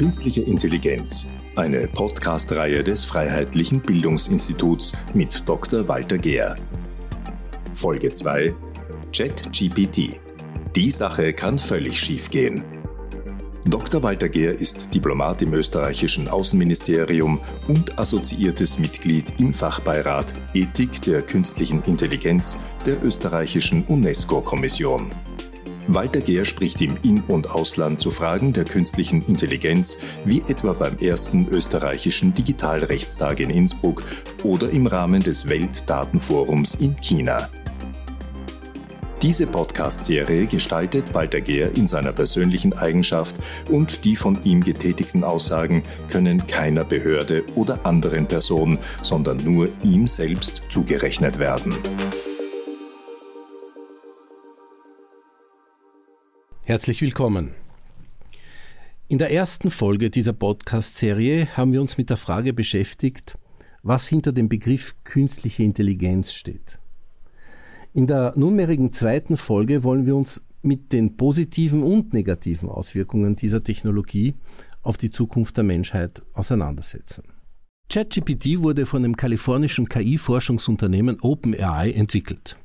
Künstliche Intelligenz, eine Podcast-Reihe des Freiheitlichen Bildungsinstituts mit Dr. Walter Gehr. Folge 2 ChatGPT. Die Sache kann völlig schiefgehen. Dr. Walter Gehr ist Diplomat im österreichischen Außenministerium und assoziiertes Mitglied im Fachbeirat Ethik der künstlichen Intelligenz der österreichischen UNESCO-Kommission. Walter Gehr spricht im In- und Ausland zu Fragen der künstlichen Intelligenz, wie etwa beim ersten österreichischen Digitalrechtstag in Innsbruck oder im Rahmen des Weltdatenforums in China. Diese Podcast-Serie gestaltet Walter Gehr in seiner persönlichen Eigenschaft und die von ihm getätigten Aussagen können keiner Behörde oder anderen Person, sondern nur ihm selbst zugerechnet werden. Herzlich willkommen. In der ersten Folge dieser Podcast-Serie haben wir uns mit der Frage beschäftigt, was hinter dem Begriff künstliche Intelligenz steht. In der nunmehrigen zweiten Folge wollen wir uns mit den positiven und negativen Auswirkungen dieser Technologie auf die Zukunft der Menschheit auseinandersetzen. ChatGPT wurde von dem kalifornischen KI-Forschungsunternehmen OpenAI entwickelt.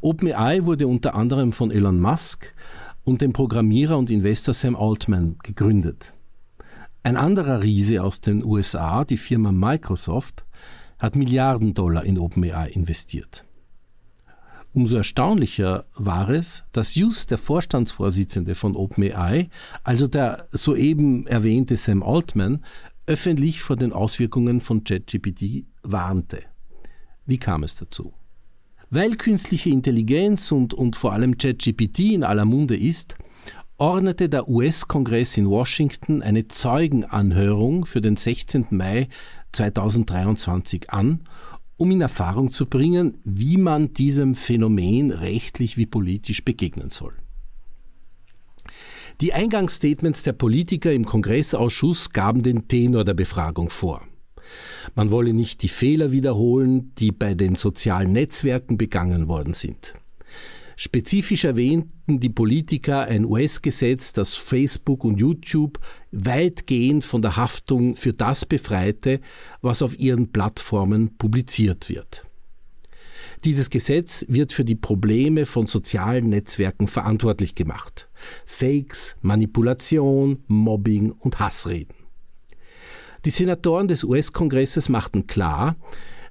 OpenAI wurde unter anderem von Elon Musk und dem Programmierer und Investor Sam Altman gegründet. Ein anderer Riese aus den USA, die Firma Microsoft, hat Milliarden Dollar in OpenAI investiert. Umso erstaunlicher war es, dass Just, der Vorstandsvorsitzende von OpenAI, also der soeben erwähnte Sam Altman, öffentlich vor den Auswirkungen von ChatGPT warnte. Wie kam es dazu? Weil künstliche Intelligenz und, und vor allem ChatGPT in aller Munde ist, ordnete der US-Kongress in Washington eine Zeugenanhörung für den 16. Mai 2023 an, um in Erfahrung zu bringen, wie man diesem Phänomen rechtlich wie politisch begegnen soll. Die Eingangsstatements der Politiker im Kongressausschuss gaben den Tenor der Befragung vor. Man wolle nicht die Fehler wiederholen, die bei den sozialen Netzwerken begangen worden sind. Spezifisch erwähnten die Politiker ein US-Gesetz, das Facebook und YouTube weitgehend von der Haftung für das befreite, was auf ihren Plattformen publiziert wird. Dieses Gesetz wird für die Probleme von sozialen Netzwerken verantwortlich gemacht. Fakes, Manipulation, Mobbing und Hassreden. Die Senatoren des US-Kongresses machten klar,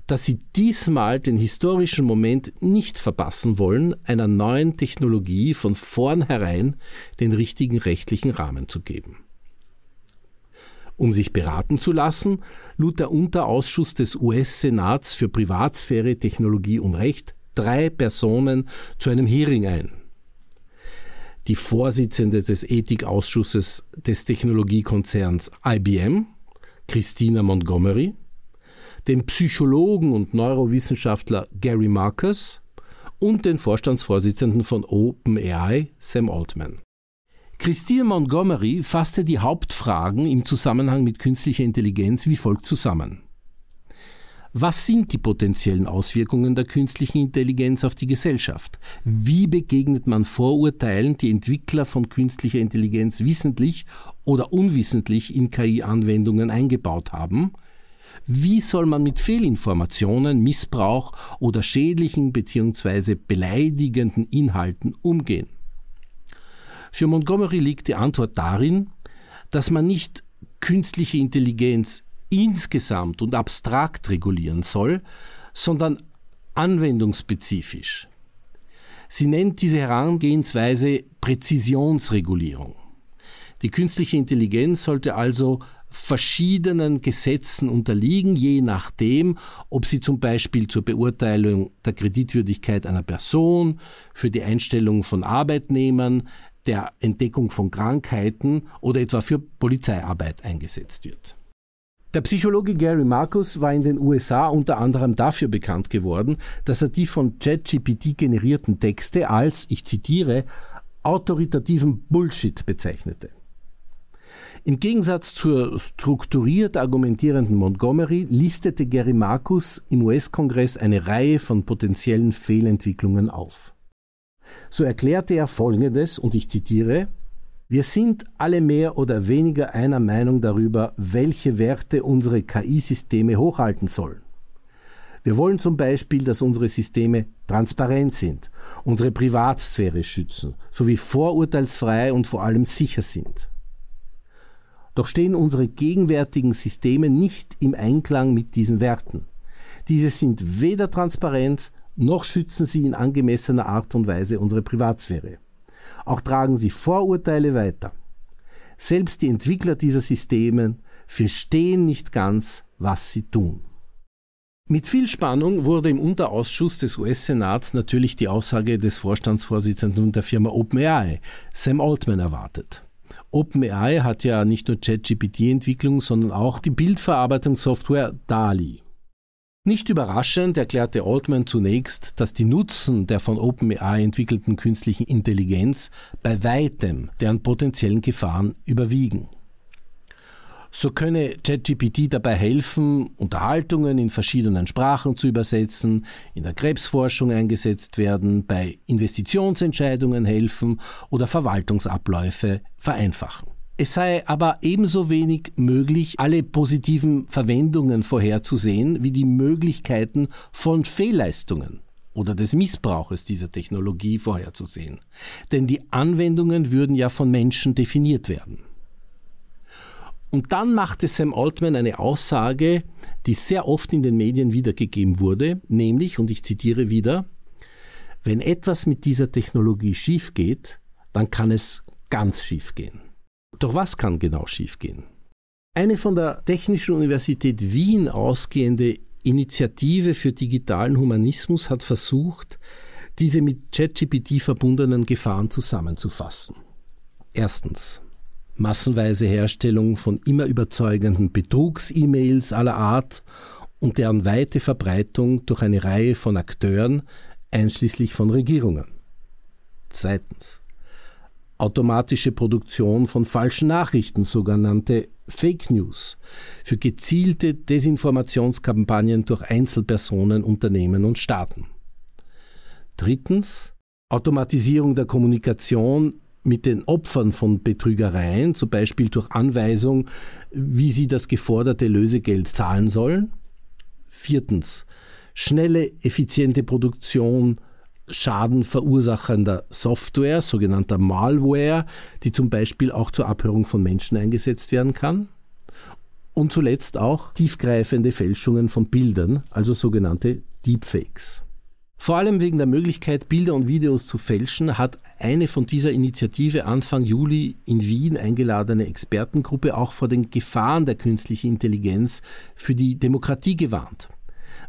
dass sie diesmal den historischen Moment nicht verpassen wollen, einer neuen Technologie von vornherein den richtigen rechtlichen Rahmen zu geben. Um sich beraten zu lassen, lud der Unterausschuss des US-Senats für Privatsphäre, Technologie und Recht drei Personen zu einem Hearing ein. Die Vorsitzende des Ethikausschusses des Technologiekonzerns IBM, Christina Montgomery, den Psychologen und Neurowissenschaftler Gary Marcus und den Vorstandsvorsitzenden von OpenAI, Sam Altman. Christine Montgomery fasste die Hauptfragen im Zusammenhang mit künstlicher Intelligenz wie folgt zusammen. Was sind die potenziellen Auswirkungen der künstlichen Intelligenz auf die Gesellschaft? Wie begegnet man Vorurteilen, die Entwickler von künstlicher Intelligenz wissentlich oder unwissentlich in KI-Anwendungen eingebaut haben? Wie soll man mit Fehlinformationen, Missbrauch oder schädlichen bzw. beleidigenden Inhalten umgehen? Für Montgomery liegt die Antwort darin, dass man nicht künstliche Intelligenz insgesamt und abstrakt regulieren soll, sondern anwendungsspezifisch. Sie nennt diese Herangehensweise Präzisionsregulierung. Die künstliche Intelligenz sollte also verschiedenen Gesetzen unterliegen, je nachdem, ob sie zum Beispiel zur Beurteilung der Kreditwürdigkeit einer Person, für die Einstellung von Arbeitnehmern, der Entdeckung von Krankheiten oder etwa für Polizeiarbeit eingesetzt wird. Der Psychologe Gary Marcus war in den USA unter anderem dafür bekannt geworden, dass er die von ChatGPT generierten Texte als, ich zitiere, autoritativen Bullshit bezeichnete. Im Gegensatz zur strukturiert argumentierenden Montgomery listete Gary Marcus im US-Kongress eine Reihe von potenziellen Fehlentwicklungen auf. So erklärte er Folgendes, und ich zitiere, Wir sind alle mehr oder weniger einer Meinung darüber, welche Werte unsere KI-Systeme hochhalten sollen. Wir wollen zum Beispiel, dass unsere Systeme transparent sind, unsere Privatsphäre schützen, sowie vorurteilsfrei und vor allem sicher sind. Doch stehen unsere gegenwärtigen Systeme nicht im Einklang mit diesen Werten. Diese sind weder transparent, noch schützen sie in angemessener Art und Weise unsere Privatsphäre. Auch tragen sie Vorurteile weiter. Selbst die Entwickler dieser Systeme verstehen nicht ganz, was sie tun. Mit viel Spannung wurde im Unterausschuss des US-Senats natürlich die Aussage des Vorstandsvorsitzenden der Firma OpenAI, Sam Altman, erwartet. OpenAI hat ja nicht nur ChatGPT-Entwicklung, sondern auch die Bildverarbeitungssoftware DALI. Nicht überraschend erklärte Altman zunächst, dass die Nutzen der von OpenAI entwickelten künstlichen Intelligenz bei weitem deren potenziellen Gefahren überwiegen. So könne ChatGPT dabei helfen, Unterhaltungen in verschiedenen Sprachen zu übersetzen, in der Krebsforschung eingesetzt werden, bei Investitionsentscheidungen helfen oder Verwaltungsabläufe vereinfachen. Es sei aber ebenso wenig möglich, alle positiven Verwendungen vorherzusehen, wie die Möglichkeiten von Fehlleistungen oder des Missbrauches dieser Technologie vorherzusehen. Denn die Anwendungen würden ja von Menschen definiert werden. Und dann machte Sam Altman eine Aussage, die sehr oft in den Medien wiedergegeben wurde, nämlich, und ich zitiere wieder, wenn etwas mit dieser Technologie schief geht, dann kann es ganz schief gehen. Doch was kann genau schief gehen? Eine von der Technischen Universität Wien ausgehende Initiative für digitalen Humanismus hat versucht, diese mit ChatGPT verbundenen Gefahren zusammenzufassen. Erstens massenweise Herstellung von immer überzeugenden Betrugs-E-Mails aller Art und deren weite Verbreitung durch eine Reihe von Akteuren, einschließlich von Regierungen. Zweitens. Automatische Produktion von falschen Nachrichten, sogenannte Fake News, für gezielte Desinformationskampagnen durch Einzelpersonen, Unternehmen und Staaten. Drittens. Automatisierung der Kommunikation mit den Opfern von Betrügereien, zum Beispiel durch Anweisung, wie sie das geforderte Lösegeld zahlen sollen. Viertens, schnelle, effiziente Produktion schadenverursachender Software, sogenannter Malware, die zum Beispiel auch zur Abhörung von Menschen eingesetzt werden kann. Und zuletzt auch tiefgreifende Fälschungen von Bildern, also sogenannte Deepfakes. Vor allem wegen der Möglichkeit, Bilder und Videos zu fälschen, hat eine von dieser Initiative Anfang Juli in Wien eingeladene Expertengruppe auch vor den Gefahren der künstlichen Intelligenz für die Demokratie gewarnt,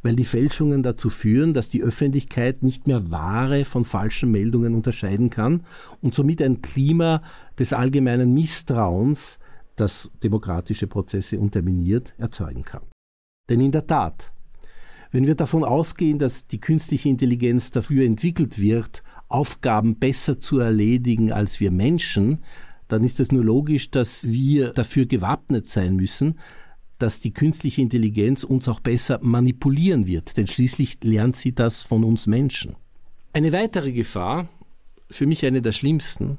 weil die Fälschungen dazu führen, dass die Öffentlichkeit nicht mehr wahre von falschen Meldungen unterscheiden kann und somit ein Klima des allgemeinen Misstrauens, das demokratische Prozesse unterminiert, erzeugen kann. Denn in der Tat, wenn wir davon ausgehen, dass die künstliche Intelligenz dafür entwickelt wird, Aufgaben besser zu erledigen als wir Menschen, dann ist es nur logisch, dass wir dafür gewappnet sein müssen, dass die künstliche Intelligenz uns auch besser manipulieren wird, denn schließlich lernt sie das von uns Menschen. Eine weitere Gefahr, für mich eine der schlimmsten,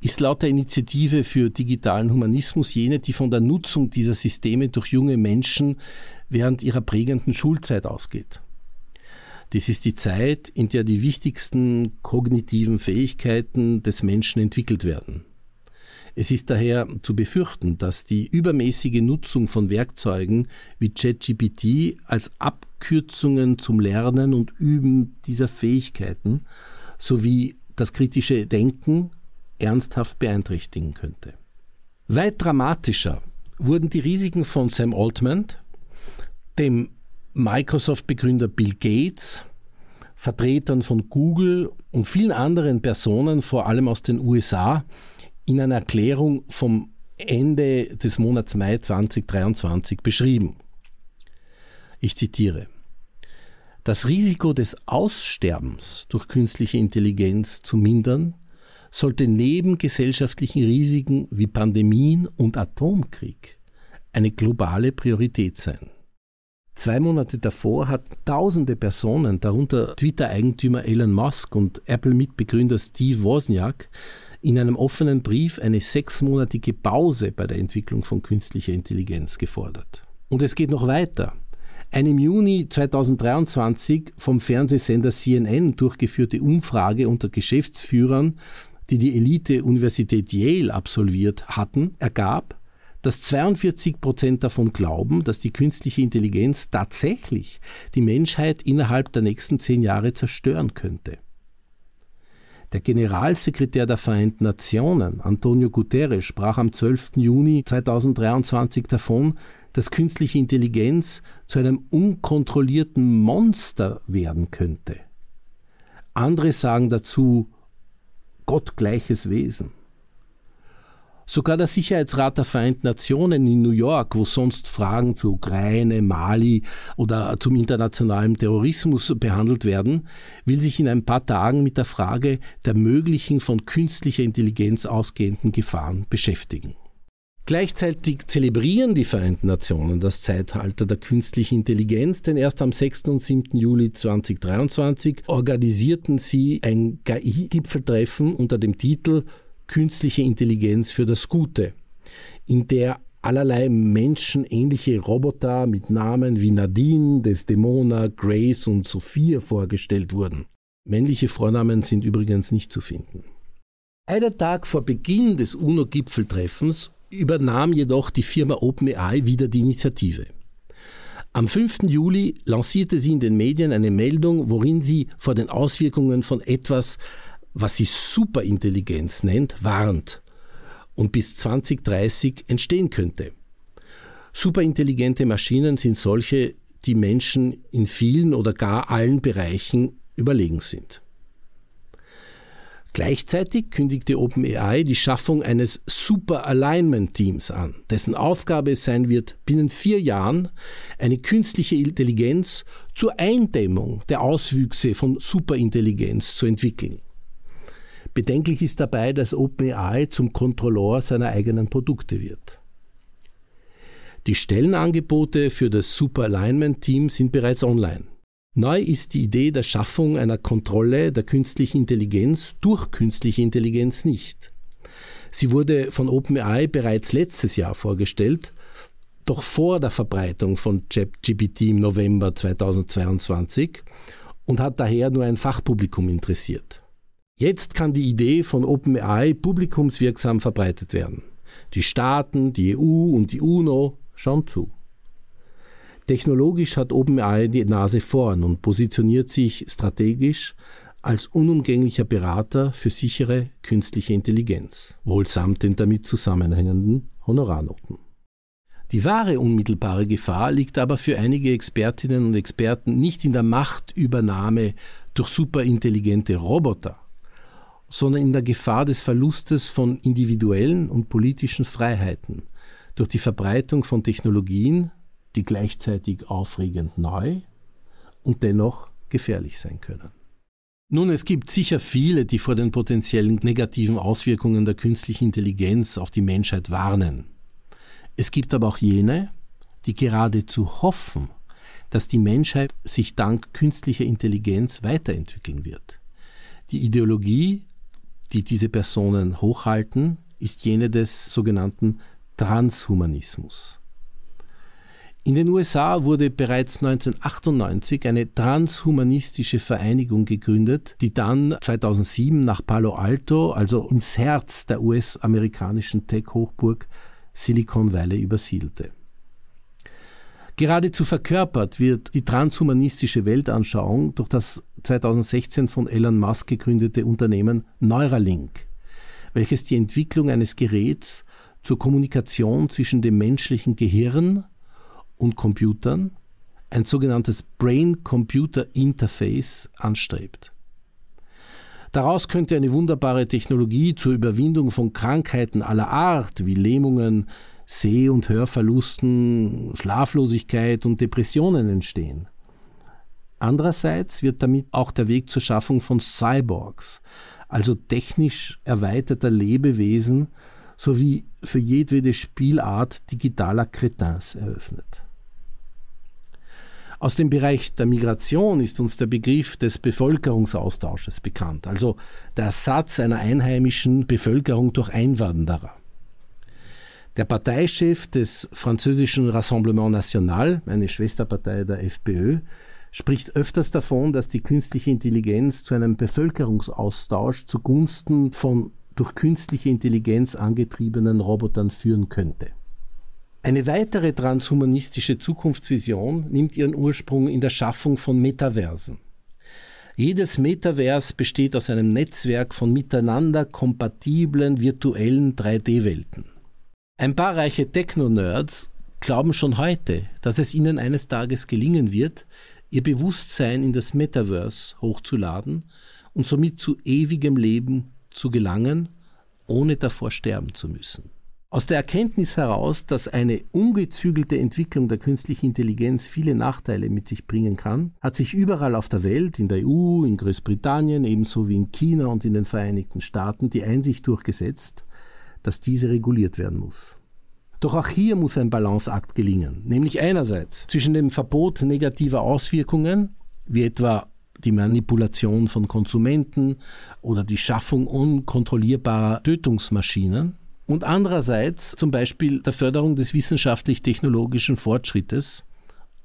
ist laut der Initiative für digitalen Humanismus jene, die von der Nutzung dieser Systeme durch junge Menschen während ihrer prägenden Schulzeit ausgeht. Dies ist die Zeit, in der die wichtigsten kognitiven Fähigkeiten des Menschen entwickelt werden. Es ist daher zu befürchten, dass die übermäßige Nutzung von Werkzeugen wie ChatGPT als Abkürzungen zum Lernen und Üben dieser Fähigkeiten sowie das kritische Denken ernsthaft beeinträchtigen könnte. Weit dramatischer wurden die Risiken von Sam Altman, dem Microsoft-Begründer Bill Gates, Vertretern von Google und vielen anderen Personen, vor allem aus den USA, in einer Erklärung vom Ende des Monats Mai 2023 beschrieben. Ich zitiere. Das Risiko des Aussterbens durch künstliche Intelligenz zu mindern, sollte neben gesellschaftlichen Risiken wie Pandemien und Atomkrieg eine globale Priorität sein. Zwei Monate davor hat tausende Personen, darunter Twitter-Eigentümer Elon Musk und Apple-Mitbegründer Steve Wozniak, in einem offenen Brief eine sechsmonatige Pause bei der Entwicklung von künstlicher Intelligenz gefordert. Und es geht noch weiter. Eine im Juni 2023 vom Fernsehsender CNN durchgeführte Umfrage unter Geschäftsführern, die die Elite-Universität Yale absolviert hatten, ergab, dass 42 Prozent davon glauben, dass die künstliche Intelligenz tatsächlich die Menschheit innerhalb der nächsten zehn Jahre zerstören könnte. Der Generalsekretär der Vereinten Nationen, Antonio Guterres, sprach am 12. Juni 2023 davon, dass künstliche Intelligenz zu einem unkontrollierten Monster werden könnte. Andere sagen dazu gottgleiches Wesen. Sogar der Sicherheitsrat der Vereinten Nationen in New York, wo sonst Fragen zur Ukraine, Mali oder zum internationalen Terrorismus behandelt werden, will sich in ein paar Tagen mit der Frage der möglichen von künstlicher Intelligenz ausgehenden Gefahren beschäftigen. Gleichzeitig zelebrieren die Vereinten Nationen das Zeitalter der künstlichen Intelligenz, denn erst am 6. und 7. Juli 2023 organisierten sie ein KI-Gipfeltreffen unter dem Titel künstliche Intelligenz für das Gute, in der allerlei menschenähnliche Roboter mit Namen wie Nadine, Desdemona, Grace und Sophia vorgestellt wurden. Männliche Vornamen sind übrigens nicht zu finden. Einen Tag vor Beginn des UNO-Gipfeltreffens übernahm jedoch die Firma OpenAI wieder die Initiative. Am 5. Juli lancierte sie in den Medien eine Meldung, worin sie vor den Auswirkungen von etwas was sie Superintelligenz nennt, warnt und bis 2030 entstehen könnte. Superintelligente Maschinen sind solche, die Menschen in vielen oder gar allen Bereichen überlegen sind. Gleichzeitig kündigte OpenAI die Schaffung eines Super Alignment Teams an, dessen Aufgabe es sein wird, binnen vier Jahren eine künstliche Intelligenz zur Eindämmung der Auswüchse von Superintelligenz zu entwickeln. Bedenklich ist dabei, dass OpenAI zum Kontrolleur seiner eigenen Produkte wird. Die Stellenangebote für das Super Alignment Team sind bereits online. Neu ist die Idee der Schaffung einer Kontrolle der künstlichen Intelligenz durch künstliche Intelligenz nicht. Sie wurde von OpenAI bereits letztes Jahr vorgestellt, doch vor der Verbreitung von ChatGPT im November 2022 und hat daher nur ein Fachpublikum interessiert. Jetzt kann die Idee von OpenAI publikumswirksam verbreitet werden. Die Staaten, die EU und die UNO schauen zu. Technologisch hat OpenAI die Nase vorn und positioniert sich strategisch als unumgänglicher Berater für sichere künstliche Intelligenz, wohl samt den damit zusammenhängenden Honorarnoten. Die wahre unmittelbare Gefahr liegt aber für einige Expertinnen und Experten nicht in der Machtübernahme durch superintelligente Roboter, sondern in der Gefahr des Verlustes von individuellen und politischen Freiheiten durch die Verbreitung von Technologien, die gleichzeitig aufregend neu und dennoch gefährlich sein können. Nun, es gibt sicher viele, die vor den potenziellen negativen Auswirkungen der künstlichen Intelligenz auf die Menschheit warnen. Es gibt aber auch jene, die geradezu hoffen, dass die Menschheit sich dank künstlicher Intelligenz weiterentwickeln wird. Die Ideologie die diese Personen hochhalten, ist jene des sogenannten Transhumanismus. In den USA wurde bereits 1998 eine transhumanistische Vereinigung gegründet, die dann 2007 nach Palo Alto, also ins Herz der US-amerikanischen Tech-Hochburg Silicon Valley übersiedelte. Geradezu verkörpert wird die transhumanistische Weltanschauung durch das 2016 von Elon Musk gegründete Unternehmen Neuralink, welches die Entwicklung eines Geräts zur Kommunikation zwischen dem menschlichen Gehirn und Computern, ein sogenanntes Brain-Computer-Interface, anstrebt. Daraus könnte eine wunderbare Technologie zur Überwindung von Krankheiten aller Art wie Lähmungen, Seh- und Hörverlusten, Schlaflosigkeit und Depressionen entstehen. Andererseits wird damit auch der Weg zur Schaffung von Cyborgs, also technisch erweiterter Lebewesen, sowie für jedwede Spielart digitaler Cretins eröffnet. Aus dem Bereich der Migration ist uns der Begriff des Bevölkerungsaustausches bekannt, also der Ersatz einer einheimischen Bevölkerung durch Einwanderer. Der Parteichef des französischen Rassemblement National, eine Schwesterpartei der FPÖ, spricht öfters davon, dass die künstliche Intelligenz zu einem Bevölkerungsaustausch zugunsten von durch künstliche Intelligenz angetriebenen Robotern führen könnte. Eine weitere transhumanistische Zukunftsvision nimmt ihren Ursprung in der Schaffung von Metaversen. Jedes Metavers besteht aus einem Netzwerk von miteinander kompatiblen virtuellen 3D-Welten. Ein paar reiche Techno-Nerds glauben schon heute, dass es ihnen eines Tages gelingen wird, ihr Bewusstsein in das Metaverse hochzuladen und somit zu ewigem Leben zu gelangen, ohne davor sterben zu müssen. Aus der Erkenntnis heraus, dass eine ungezügelte Entwicklung der künstlichen Intelligenz viele Nachteile mit sich bringen kann, hat sich überall auf der Welt, in der EU, in Großbritannien, ebenso wie in China und in den Vereinigten Staaten, die Einsicht durchgesetzt, dass diese reguliert werden muss. Doch auch hier muss ein Balanceakt gelingen, nämlich einerseits zwischen dem Verbot negativer Auswirkungen, wie etwa die Manipulation von Konsumenten oder die Schaffung unkontrollierbarer Tötungsmaschinen, und andererseits zum Beispiel der Förderung des wissenschaftlich-technologischen Fortschrittes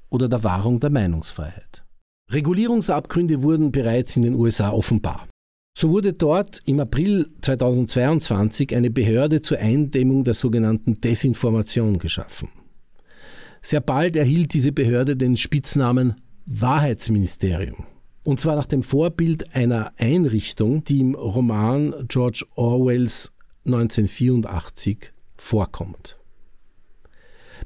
oder der Wahrung der Meinungsfreiheit. Regulierungsabgründe wurden bereits in den USA offenbar. So wurde dort im April 2022 eine Behörde zur Eindämmung der sogenannten Desinformation geschaffen. Sehr bald erhielt diese Behörde den Spitznamen Wahrheitsministerium. Und zwar nach dem Vorbild einer Einrichtung, die im Roman George Orwells 1984 vorkommt.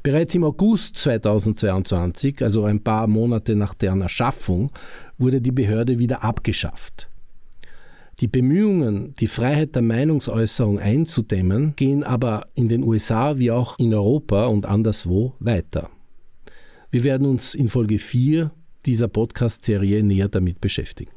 Bereits im August 2022, also ein paar Monate nach deren Erschaffung, wurde die Behörde wieder abgeschafft. Die Bemühungen, die Freiheit der Meinungsäußerung einzudämmen, gehen aber in den USA wie auch in Europa und anderswo weiter. Wir werden uns in Folge 4 dieser Podcast-Serie näher damit beschäftigen.